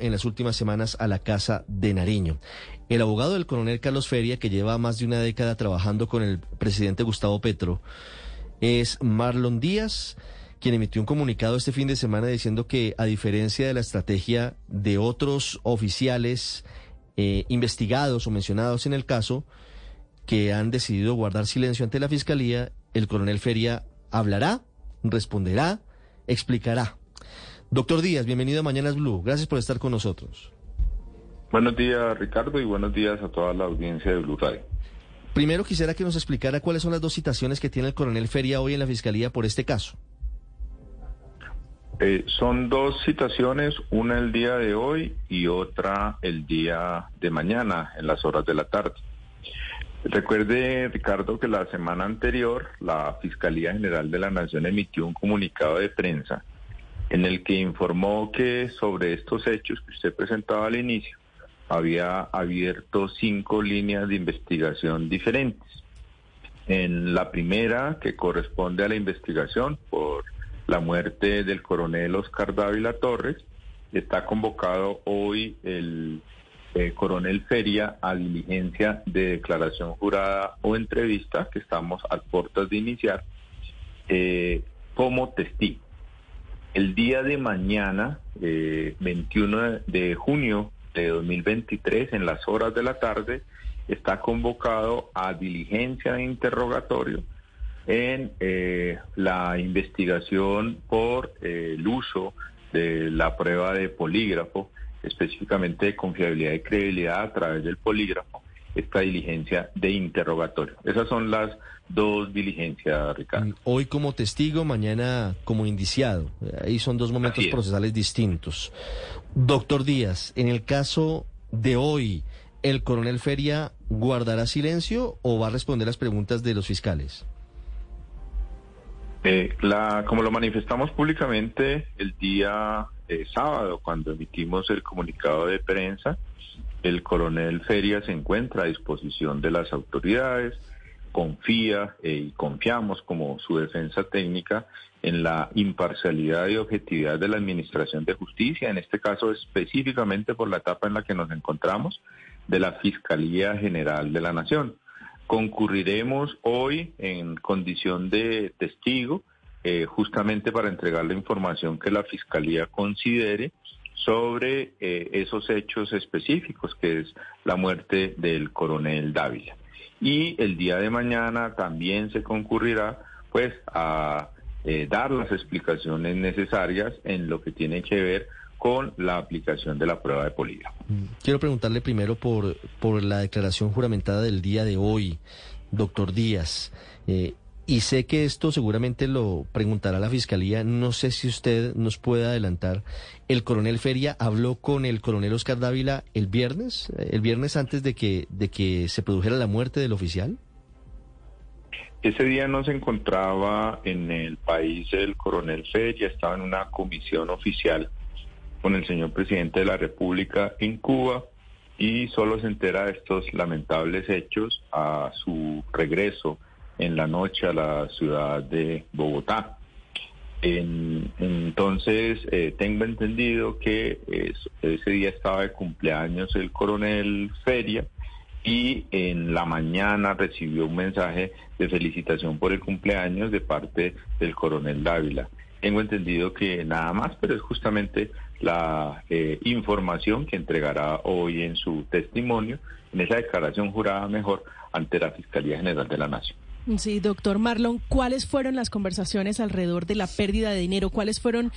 En las últimas semanas a la casa de Nariño. El abogado del coronel Carlos Feria, que lleva más de una década trabajando con el presidente Gustavo Petro, es Marlon Díaz, quien emitió un comunicado este fin de semana diciendo que, a diferencia de la estrategia de otros oficiales eh, investigados o mencionados en el caso, que han decidido guardar silencio ante la fiscalía, el coronel Feria hablará, responderá, explicará. Doctor Díaz, bienvenido a Mañanas Blue. Gracias por estar con nosotros. Buenos días, Ricardo, y buenos días a toda la audiencia de Blue Radio. Primero quisiera que nos explicara cuáles son las dos citaciones que tiene el coronel Feria hoy en la fiscalía por este caso. Eh, son dos citaciones, una el día de hoy y otra el día de mañana, en las horas de la tarde. Recuerde, Ricardo, que la semana anterior la Fiscalía General de la Nación emitió un comunicado de prensa en el que informó que sobre estos hechos que usted presentaba al inicio, había abierto cinco líneas de investigación diferentes. En la primera, que corresponde a la investigación por la muerte del coronel Oscar Dávila Torres, está convocado hoy el eh, coronel Feria a diligencia de declaración jurada o entrevista, que estamos a puertas de iniciar, eh, como testigo. El día de mañana, 21 eh, de junio de 2023, en las horas de la tarde, está convocado a diligencia de interrogatorio en eh, la investigación por eh, el uso de la prueba de polígrafo, específicamente de confiabilidad y credibilidad a través del polígrafo, esta diligencia de interrogatorio. Esas son las dos diligencias, Ricardo. Hoy como testigo, mañana como indiciado. Ahí son dos momentos procesales distintos. Doctor Díaz, en el caso de hoy, ¿el coronel Feria guardará silencio o va a responder las preguntas de los fiscales? Eh, la, como lo manifestamos públicamente el día eh, sábado, cuando emitimos el comunicado de prensa, el coronel Feria se encuentra a disposición de las autoridades, confía eh, y confiamos como su defensa técnica en la imparcialidad y objetividad de la Administración de Justicia, en este caso específicamente por la etapa en la que nos encontramos, de la Fiscalía General de la Nación. Concurriremos hoy en condición de testigo, eh, justamente para entregar la información que la Fiscalía considere sobre eh, esos hechos específicos, que es la muerte del coronel Dávila. Y el día de mañana también se concurrirá pues a eh, dar las explicaciones necesarias en lo que tiene que ver con la aplicación de la prueba de polígrafo. Mm, quiero preguntarle primero por, por la declaración juramentada del día de hoy, doctor Díaz. Eh, y sé que esto seguramente lo preguntará la Fiscalía. No sé si usted nos puede adelantar. ¿El coronel Feria habló con el coronel Oscar Dávila el viernes? ¿El viernes antes de que, de que se produjera la muerte del oficial? Ese día no se encontraba en el país el coronel Feria, estaba en una comisión oficial con el señor presidente de la República en Cuba y solo se entera de estos lamentables hechos a su regreso en la noche a la ciudad de Bogotá. entonces, eh, tengo entendido que ese día estaba de cumpleaños el coronel Feria y en la mañana recibió un mensaje de felicitación por el cumpleaños de parte del coronel Dávila. Tengo entendido que nada más, pero es justamente la eh, información que entregará hoy en su testimonio, en esa declaración jurada mejor, ante la Fiscalía General de la Nación. Sí, doctor Marlon, ¿cuáles fueron las conversaciones alrededor de la pérdida de dinero? ¿Cuáles fueron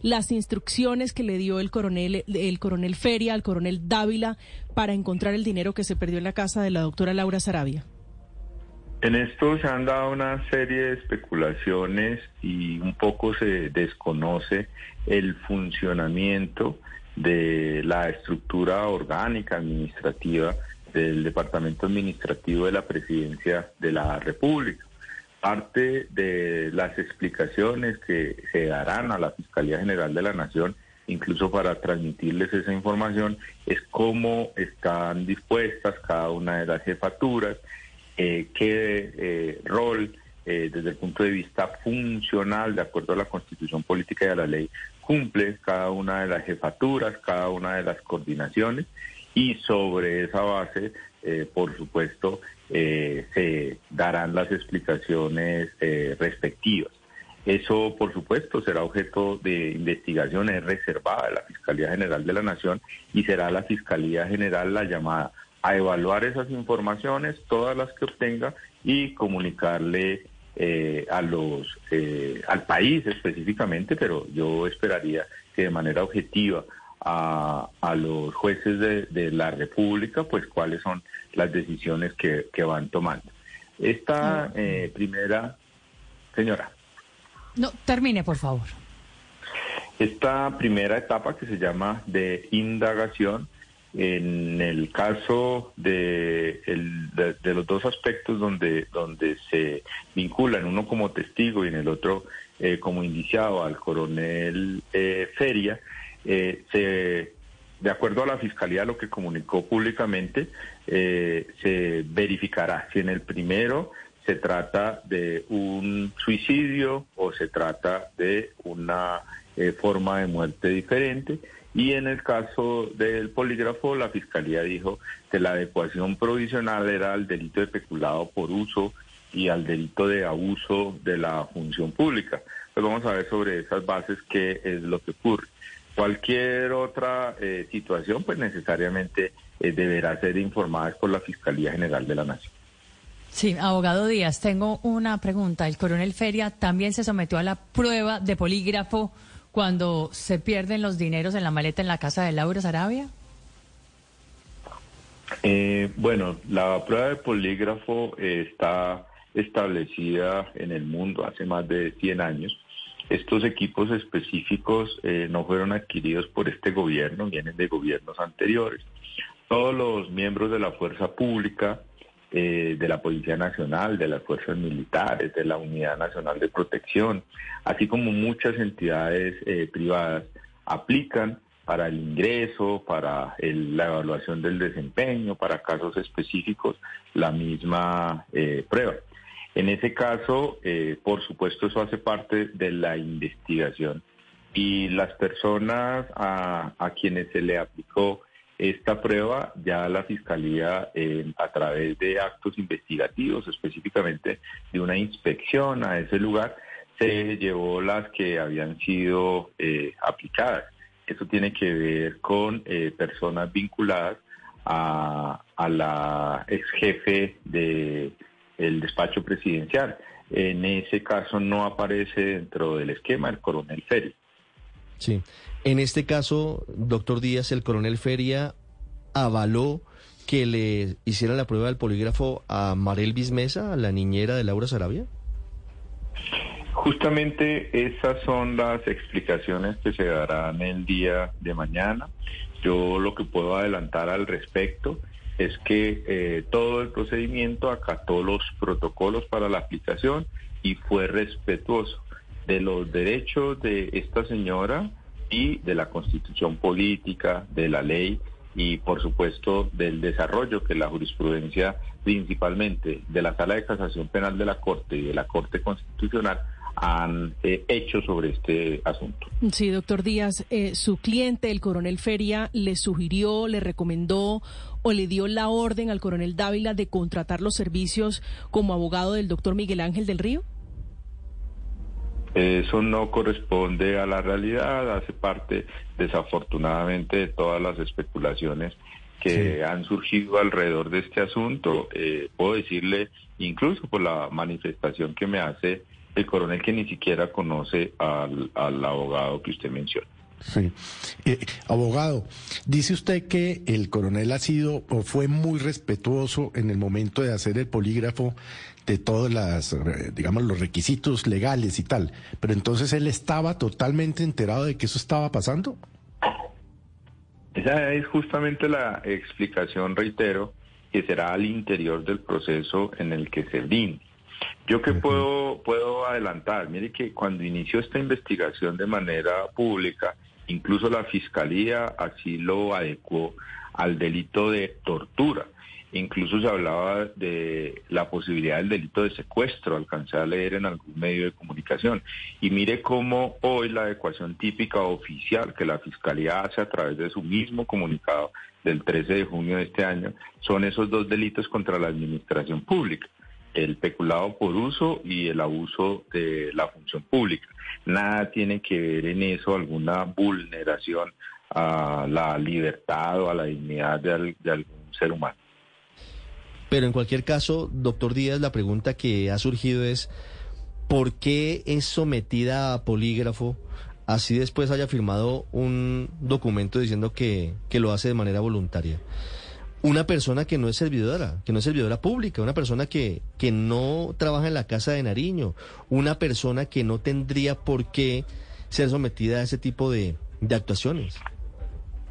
las instrucciones que le dio el coronel, el coronel Feria al coronel Dávila para encontrar el dinero que se perdió en la casa de la doctora Laura Sarabia? En esto se han dado una serie de especulaciones y un poco se desconoce el funcionamiento de la estructura orgánica administrativa del Departamento Administrativo de la Presidencia de la República. Parte de las explicaciones que se darán a la Fiscalía General de la Nación, incluso para transmitirles esa información, es cómo están dispuestas cada una de las jefaturas, eh, qué eh, rol eh, desde el punto de vista funcional, de acuerdo a la Constitución Política y a la ley, cumple cada una de las jefaturas, cada una de las coordinaciones y sobre esa base, eh, por supuesto, eh, se darán las explicaciones eh, respectivas. Eso, por supuesto, será objeto de investigación, es reservada de la Fiscalía General de la Nación y será la Fiscalía General la llamada a evaluar esas informaciones, todas las que obtenga, y comunicarle a los al país específicamente, pero yo esperaría que de manera objetiva a, a los jueces de, la República, pues cuáles son las decisiones que, que van tomando. Esta eh, primera, señora. No, termine, por favor. Esta primera etapa que se llama de indagación, en el caso de, el, de, los dos aspectos donde, donde se vinculan, uno como testigo y en el otro eh, como indiciado al coronel eh, Feria, eh, se, de acuerdo a la Fiscalía, lo que comunicó públicamente, eh, se verificará si en el primero se trata de un suicidio o se trata de una eh, forma de muerte diferente. Y en el caso del polígrafo, la Fiscalía dijo que la adecuación provisional era al delito de peculado por uso y al delito de abuso de la función pública. Pues vamos a ver sobre esas bases qué es lo que ocurre. Cualquier otra eh, situación, pues necesariamente eh, deberá ser informada por la Fiscalía General de la Nación. Sí, abogado Díaz, tengo una pregunta. El coronel Feria también se sometió a la prueba de polígrafo cuando se pierden los dineros en la maleta en la casa de Laura Sarabia. Eh, bueno, la prueba de polígrafo está establecida en el mundo hace más de 100 años estos equipos específicos eh, no fueron adquiridos por este gobierno, vienen de gobiernos anteriores. Todos los miembros de la fuerza pública, eh, de la Policía Nacional, de las fuerzas militares, de la Unidad Nacional de Protección, así como muchas entidades eh, privadas, aplican para el ingreso, para la evaluación del desempeño, para casos específicos, la misma prueba. En ese caso, eh, por supuesto, eso hace parte de la investigación y las personas a, quienes se le aplicó esta prueba, ya la Fiscalía, eh, a través de actos investigativos, específicamente de una inspección a ese lugar, se llevó las que habían sido eh, aplicadas. Eso tiene que ver con personas vinculadas a, a la ex jefe de el despacho presidencial. En ese caso no aparece dentro del esquema el coronel Feria. Sí. En este caso, doctor Díaz, el coronel Feria avaló que le hiciera la prueba del polígrafo a Marel Bismesa, la niñera de Laura Sarabia. Justamente esas son las explicaciones que se darán el día de mañana. Yo lo que puedo adelantar al respecto es que eh, todo el procedimiento acató los protocolos para la aplicación y fue respetuoso de los derechos de esta señora y de la constitución política, de la ley y por supuesto del desarrollo que la jurisprudencia principalmente de la Sala de Casación Penal de la Corte y de la Corte Constitucional han eh, hecho sobre este asunto. Sí, doctor Díaz, eh, su cliente, el coronel Feria, le sugirió, le recomendó o le dio la orden al coronel Dávila de contratar los servicios como abogado del doctor Miguel Ángel del Río. Eso no corresponde a la realidad, hace parte desafortunadamente de todas las especulaciones que han surgido alrededor de este asunto. Eh, puedo decirle, incluso por la manifestación que me hace el coronel que ni siquiera conoce al, abogado que usted menciona. Sí. Eh, abogado, dice usted que el coronel ha sido o fue muy respetuoso en el momento de hacer el polígrafo de todos las, eh, digamos, los requisitos legales y tal. Pero entonces él estaba totalmente enterado de que eso estaba pasando. Esa es justamente la explicación, reitero, que será al interior del proceso en el que se brinde. Yo que puedo, puedo adelantar, mire que cuando inició esta investigación de manera pública, incluso la Fiscalía así lo adecuó al delito de tortura. Incluso se hablaba de la posibilidad del delito de secuestro, alcancé a leer en algún medio de comunicación. Y mire cómo hoy la adecuación típica oficial que la Fiscalía hace a través de su mismo comunicado del 13 de junio de este año son esos dos delitos contra la administración pública el peculado por uso y el abuso de la función pública. Nada tiene que ver en eso alguna vulneración a la libertad o a la dignidad de, algún ser humano. Pero en cualquier caso, doctor Díaz, la pregunta que ha surgido es, ¿por qué es sometida a polígrafo? Así después haya firmado un documento diciendo que, que lo hace de manera voluntaria. Una persona que no es servidora, que no es servidora pública, una persona que, que no trabaja en la Casa de Nariño, una persona que no tendría por qué ser sometida a ese tipo de, de actuaciones.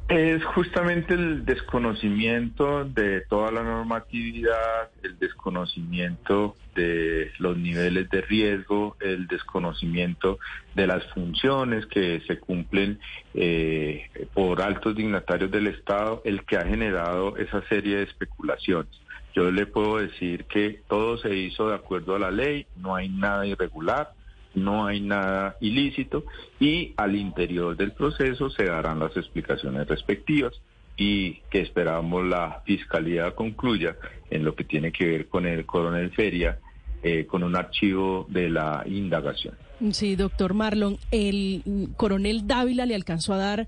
Es justamente el desconocimiento de toda la normatividad, el desconocimiento de los niveles de riesgo, el desconocimiento de las funciones que se cumplen eh, por altos dignatarios del Estado, el que ha generado esa serie de especulaciones. Yo le puedo decir que todo se hizo de acuerdo a la ley, no hay nada irregular no hay nada ilícito y al interior del proceso se darán las explicaciones respectivas y que esperamos la fiscalía concluya en lo que tiene que ver con el coronel Feria, eh, con un archivo de la indagación. Sí, doctor Marlon, el coronel Dávila le alcanzó a dar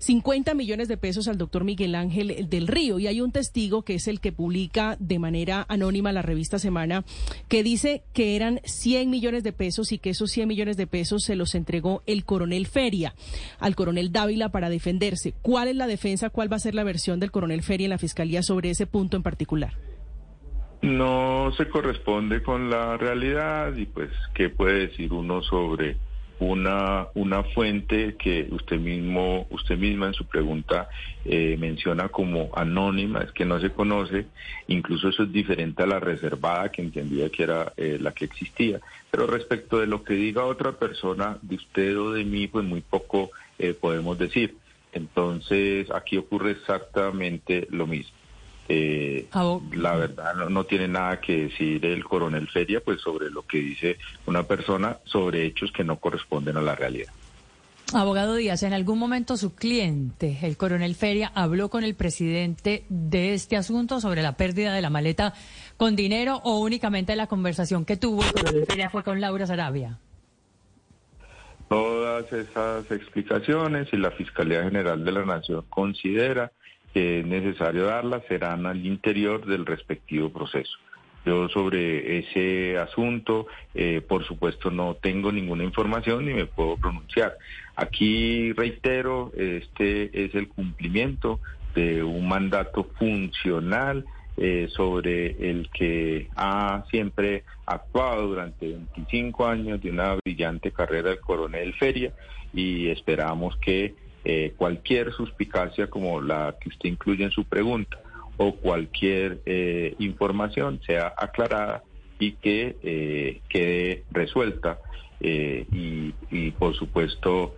50 millones de pesos al doctor Miguel Ángel del Río. Y hay un testigo que es el que publica de manera anónima la revista Semana, que dice que eran 100 millones de pesos y que esos 100 millones de pesos se los entregó el coronel Feria al coronel Dávila para defenderse. ¿Cuál es la defensa? ¿Cuál va a ser la versión del coronel Feria en la fiscalía sobre ese punto en particular? No se corresponde con la realidad y pues, ¿qué puede decir uno sobre una, una fuente que usted mismo, usted misma en su pregunta eh, menciona como anónima, es que no se conoce, incluso eso es diferente a la reservada que entendía que era eh, la que existía. Pero respecto de lo que diga otra persona, de usted o de mí, pues muy poco eh, podemos decir. Entonces aquí ocurre exactamente lo mismo. Eh, la verdad no, tiene nada que decir el coronel Feria pues sobre lo que dice una persona sobre hechos que no corresponden a la realidad. Abogado Díaz, en algún momento su cliente, el coronel Feria, habló con el presidente de este asunto sobre la pérdida de la maleta con dinero o únicamente la conversación que tuvo el coronel Feria fue con Laura Sarabia. Todas esas explicaciones y la Fiscalía General de la Nación considera que es necesario darlas serán al interior del respectivo proceso. Yo sobre ese asunto, eh, por supuesto, no tengo ninguna información ni me puedo pronunciar. Aquí reitero, este es el cumplimiento de un mandato funcional eh, sobre el que ha siempre actuado durante 25 años de una brillante carrera el coronel Feria y esperamos que eh, cualquier suspicacia como la que usted incluye en su pregunta o cualquier eh, información sea aclarada y que eh, quede resuelta y, y, por supuesto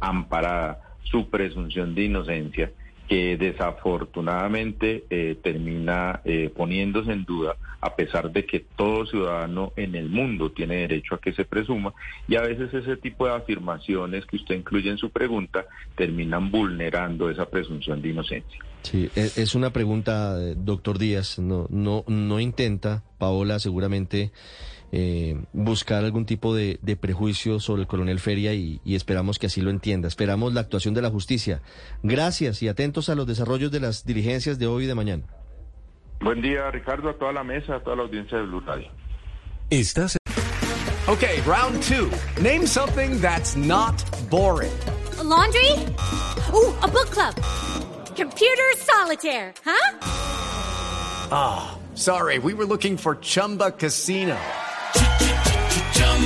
amparada su presunción de inocencia que desafortunadamente eh, termina eh, poniéndose en duda, a pesar de que todo ciudadano en el mundo tiene derecho a que se presuma, y a veces ese tipo de afirmaciones que usted incluye en su pregunta terminan vulnerando esa presunción de inocencia. Sí, e, es una pregunta, doctor Díaz, no, no, no intenta, Paola, seguramente eh, buscar algún tipo de, prejuicio sobre el coronel Feria y, esperamos que así lo entienda. Esperamos la actuación de la justicia. Gracias y atentos a los desarrollos de las diligencias de hoy y de mañana. Buen día, Ricardo, a toda la mesa, a toda la audiencia de Blue Radio. Estás. Okay, round two. Name something that's not boring. laundry? Ooh, a book club. Computer solitaire, huh? Ah, sorry, we were looking for Chumba Casino.